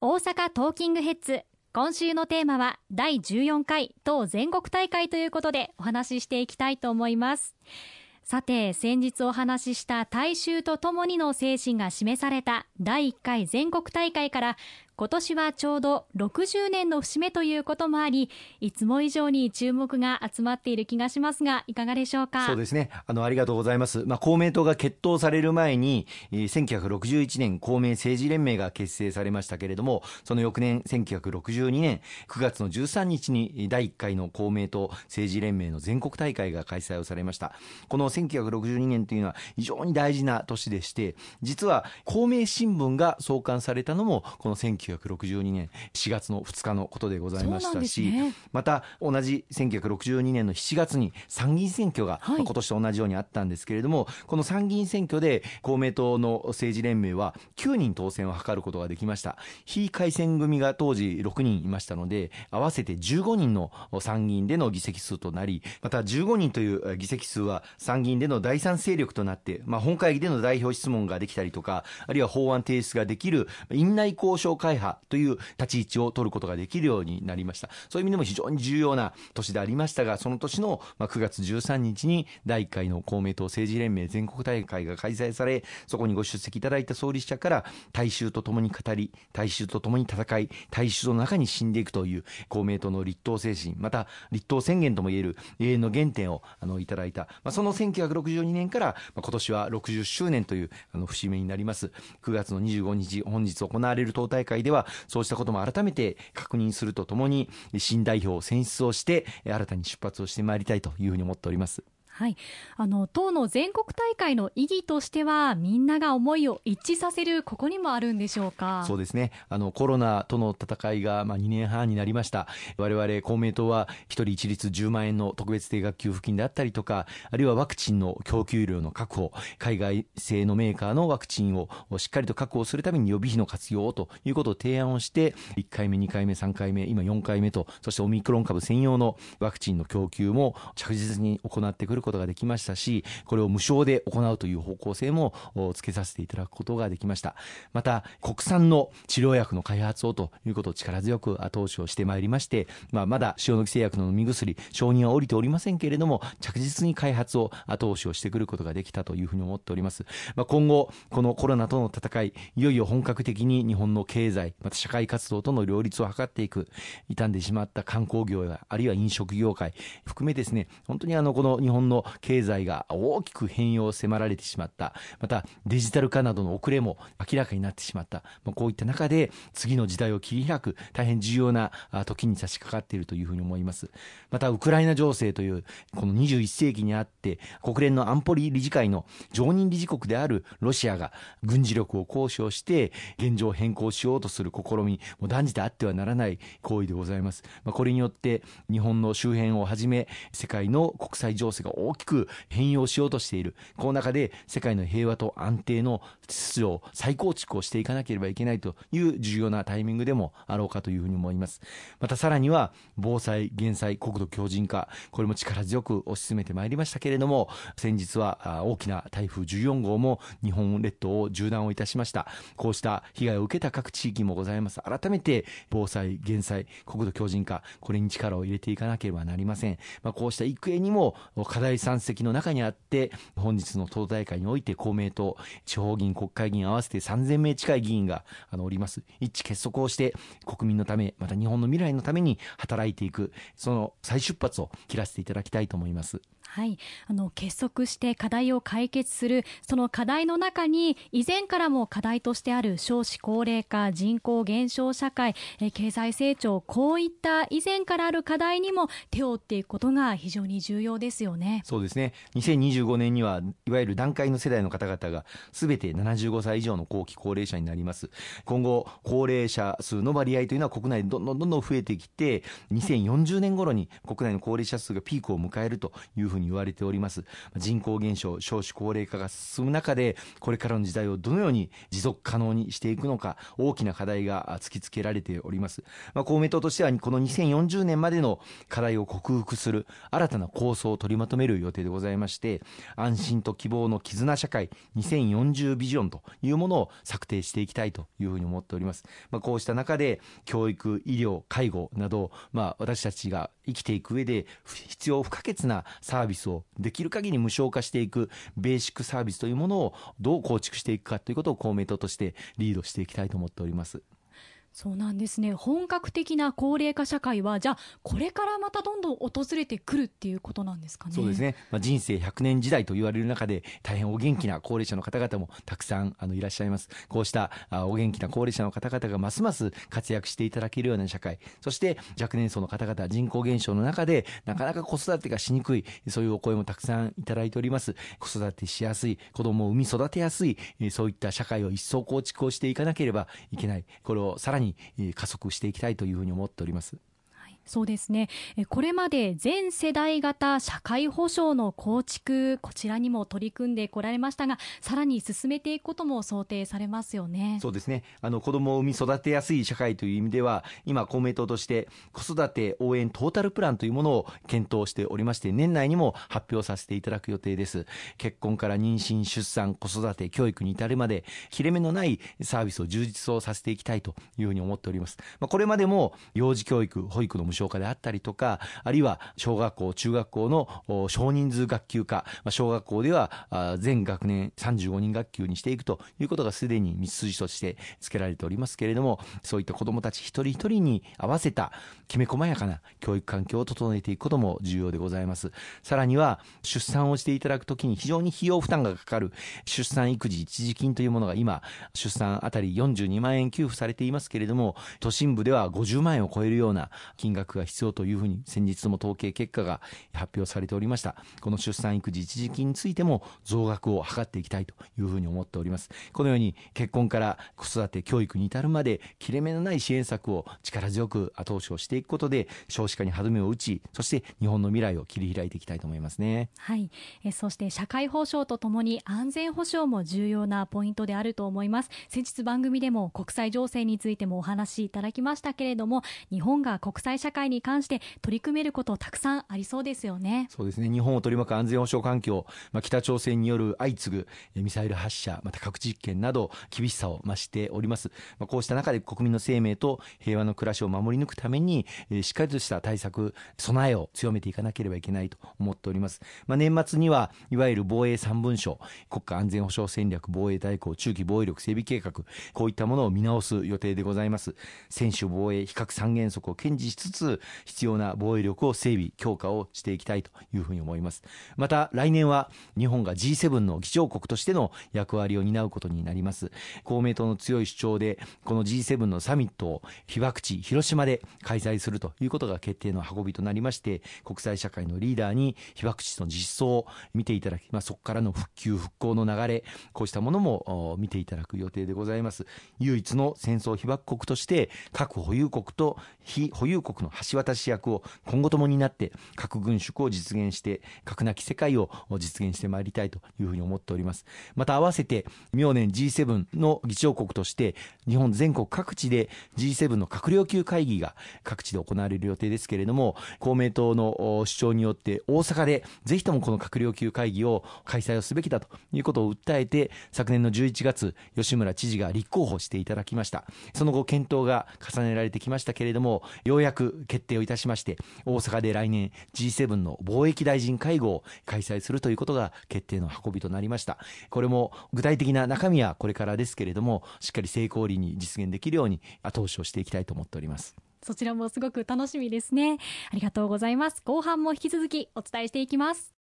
大阪トーキングヘッズ。今週のテーマは第14回党全国大会ということでお話ししていきたいと思います。さて先日お話しした大衆とともにの精神が示された第1回全国大会から今年はちょうど60年の節目ということもありいつも以上に注目が集まっている気がしますがいかがでしょうか？そうですね。あのありがとうございます、まあ、公明党が決闘される前に1961年公明政治連盟が結成されましたけれどもその翌年1962年9月の13日に第1回の公明党政治連盟の全国大会が開催をされました。この1962年というのは非常に大事な年でして実は公明新聞が創刊されたのもこの1962 1962年4月の2日のことでございましたし、ね、また同じ1962年の7月に参議院選挙が、今年と同じようにあったんですけれどもこの参議院選挙で公明党の政治連盟は9人当選を図ることができました。非改選組が当時6人いましたので合わせて15人の参議院での議席数となりまた15人という議席数は参議院での第三勢力となって、まあ、本会議での代表質問ができたりとかあるいは法案提出ができる院内交渉会派という立ち位置を取ることができるようになりました。そういう意味でも非常に重要な年でありましたがその年の9月13日に第1回の公明党政治連盟全国大会が開催されそこにご出席いただいた総理者から大衆とともに語り大衆とともに戦い大衆の中に死んでいくという公明党の立党精神また立党宣言ともいえる永遠の原点をあのいただいた、まあ、その1962年から、まあ、今年は60周年というあの節目になります。9月の25日本日行われる党大会でではそうしたことも改めて確認するとともに新代表選出をして新たに出発をしてまいりたいというふうに思っております。はい、あの党の全国大会の意義としてはみんなが思いを一致させるここにもあるんでしょうか？そうですね。あのコロナとの戦いがまあ2年半になりました。我々公明党は一人一律10万円の特別定額給付金であったりとかあるいはワクチンの供給量の確保海外製のメーカーのワクチンをしっかりと確保するために予備費の活用ということを提案をして1回目2回目3回目今4回目とそしてオミクロン株専用のワクチンの供給も着実に行ってくることができましたしこれを無償で行うという方向性もつけさせていただくことができました。また国産の治療薬の開発をということを力強く後押しをしてまいりまして、まあ、まだ塩野義製薬の飲み薬承認は下りておりませんけれども着実に開発を後押しをしてくることができたというふうに思っております、まあ、今後このコロナとの戦いいよいよ本格的に日本の経済また社会活動との両立を図っていく傷んでしまった観光業やあるいは飲食業界含めですね本当にあのこの日本の経済が大きく変容を迫られてしまった。またデジタル化などの遅れも明らかになってしまった、まあ、こういった中で次の時代を切り開く大変重要な時に差し掛かっているというふうに思います。またウクライナ情勢というこの21世紀にあって国連の安保理理事会の常任理事国であるロシアが軍事力を行使をして現状を変更しようとする試みも断じてあってはならない行為でございます、まあ、これによって日本の周辺をはじめ世界の国際情勢が大大きく変容しようとしている。この中で世界の平和と安定の秩序を再構築をしていかなければいけないという重要なタイミングでもあろうかというふうに思います。またさらには防災減災国土強靭化これも力強く推し進めてまいりましたけれども先日は大きな台風14号も日本列島を縦断をいたしました。こうした被害を受けた各地域もございます。改めて防災減災国土強靭化これに力を入れていかなければなりません、まあ、こうした育英にも課題山積の中にあって本日の党大会において公明党地方議員国会議員合わせて3000名近い議員があのおります。一致結束をして国民のためまた日本の未来のために働いていくその再出発を切らせていただきたいと思います。はい、あの結束して課題を解決するその課題の中に以前からも課題としてある少子高齢化人口減少社会え経済成長こういった以前からある課題にも手を打っていくことが非常に重要ですよね。そうですね。2025年にはいわゆる団塊の世代の方々がすべて75歳以上の後期高齢者になります。今後高齢者数の割合というのは国内でどんどんどんどん増えてきて2040年頃に国内の高齢者数がピークを迎えるというふううに言われております。人口減少少子高齢化が進む中でこれからの時代をどのように持続可能にしていくのか大きな課題が突きつけられております、まあ、公明党としてはこの2040年までの課題を克服する新たな構想を取りまとめる予定でございまして安心と希望の絆社会2040ビジョンというものを策定していきたいというふうに思っております、まあ、こうした中で教育医療介護など、まあ、私たちが生きていく上で必要不可欠なサービスをできる限り無償化していくベーシックサービスというものをどう構築していくかということを公明党としてリードしていきたいと思っております。そうなんですね。本格的な高齢化社会はじゃあこれからまたどんどん訪れてくるっていうことなんですかね？そうですね、まあ、人生100年時代と言われる中で大変お元気な高齢者の方々もたくさんあのいらっしゃいます。こうしたあお元気な高齢者の方々がますます活躍していただけるような社会。そして若年層の方々人口減少の中でなかなか子育てがしにくいそういうお声もたくさんいただいております。子育てしやすい子供を産み育てやすいそういった社会を一層構築をしていかなければいけない。これをさらにに加速していきたいというふうに思っております。そうですね。これまで全世代型社会保障の構築こちらにも取り組んでこられましたがさらに進めていくことも想定されますよね。そうですね。あの子どもを産み育てやすい社会という意味では今公明党として子育て応援トータルプランというものを検討しておりまして年内にも発表させていただく予定です。結婚から妊娠出産子育て教育に至るまで切れ目のないサービスを充実をさせていきたいというふうに思っております、まあ、これまでも幼児教育保育の無償化であったりとか、あるいは小学校、中学校の少人数学級化ま、小学校では全学年35人学級にしていくということがすでに道筋として付けられておりますけれども、そういった子どもたち一人一人に合わせたきめ細やかな教育環境を整えていくことも重要でございます。さらには、出産をしていただくときに非常に費用負担がかかる出産育児一時金というものが今、出産あたり42万円給付されていますけれども、都心部では50万円を超えるような金額が必要というふうに先日も統計結果が発表されておりました。この出産育児一時金についても増額を図っていきたいというふうに思っております。このように結婚から子育て教育に至るまで切れ目のない支援策を力強く後押しをしていくことで少子化に歯止めを打ちそして日本の未来を切り開いていきたいと思いますね。はい。えそして社会保障とともに安全保障も重要なポイントであると思います。先日番組でも国際情勢についてもお話しいただきましたけれども日本が国際社会会に関して取り組めることたくさんありそうですよね。そうですね。日本を取り巻く安全保障環境、まあ、北朝鮮による相次ぐミサイル発射また核実験など厳しさを増しております、まあ、こうした中で国民の生命と平和の暮らしを守り抜くためにしっかりとした対策備えを強めていかなければいけないと思っております、まあ、年末にはいわゆる防衛三文書国家安全保障戦略防衛大綱中期防衛力整備計画こういったものを見直す予定でございます。専守防衛非核三原則を堅持しつつ必要な防衛力を整備強化をしていきたいというふうに思います。また来年は日本が G7 の議長国としての役割を担うことになります。公明党の強い主張でこの G7 のサミットを被爆地広島で開催するということが決定の運びとなりまして国際社会のリーダーに被爆地の実相を見ていただき、まあ、そこからの復旧復興の流れこうしたものも見ていただく予定でございます。唯一の戦争被爆国として核保有国と非保有国の橋渡し役を今後ともになって核軍縮を実現して核なき世界を実現してまいりたいというふうに思っております。また合わせて明年 G7 の議長国として日本全国各地で G7 の閣僚級会議が各地で行われる予定ですけれども公明党の主張によって大阪でぜひともこの閣僚級会議を開催をすべきだということを訴えて昨年の11月吉村知事が立候補していただきました。その後検討が重ねられてきましたけれどもようやく決定をいたしまして大阪で来年 G7 の貿易大臣会合を開催するということが決定の運びとなりました。これも具体的な中身はこれからですけれどもしっかり成功裏に実現できるように後押しをしていきたいと思っております。そちらもすごく楽しみですね。ありがとうございます。後半も引き続きお伝えしていきます。